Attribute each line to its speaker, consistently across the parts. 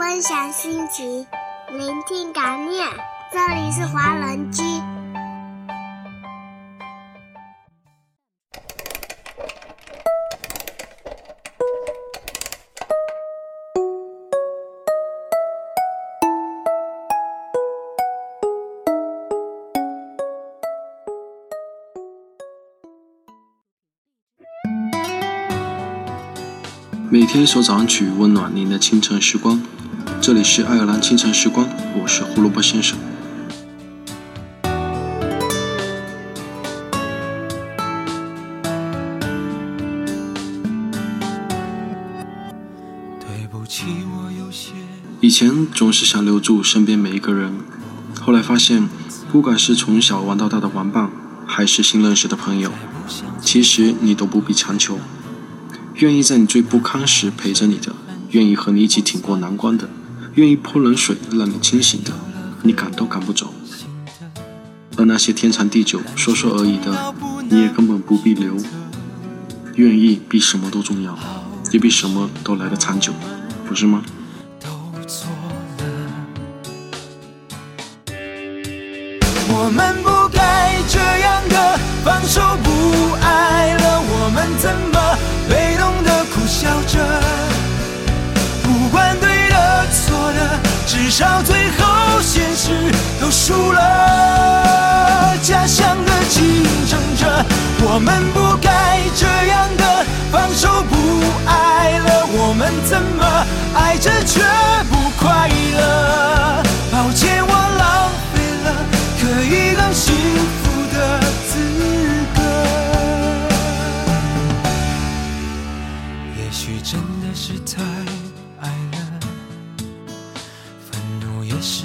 Speaker 1: 分享心情，聆听感念。这里是华人居。
Speaker 2: 每天一首早安曲，温暖您的清晨时光。这里是爱尔兰清晨时光，我是胡萝卜先生。
Speaker 3: 对不起，我有些
Speaker 2: 以前总是想留住身边每一个人，后来发现，不管是从小玩到大的玩伴，还是新认识的朋友，其实你都不必强求。愿意在你最不堪时陪着你的，愿意和你一起挺过难关的，愿意泼冷水让你清醒的，你赶都赶不走。而那些天长地久、说说而已的，你也根本不必留。愿意比什么都重要，也比什么都来得长久，不是吗？
Speaker 3: 都错了。我们不该这样的放手不爱了，我们怎么我们不该这样的放手不爱了，我们怎么爱着却不快乐？抱歉，我浪费了可以更幸福的资格。也许真的是太爱了，愤怒也是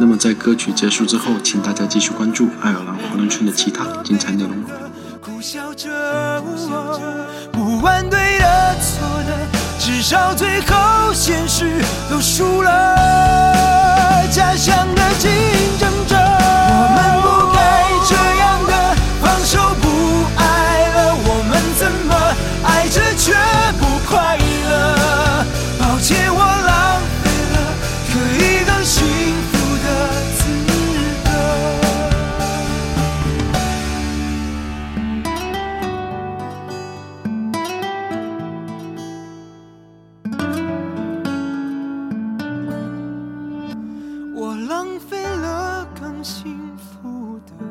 Speaker 2: 那么在歌曲结束之后，请大家继续关注爱尔兰华人圈的其他精彩内容。
Speaker 3: 苦笑着，不管对的错的，至少最后现实都输了。浪费了更幸福的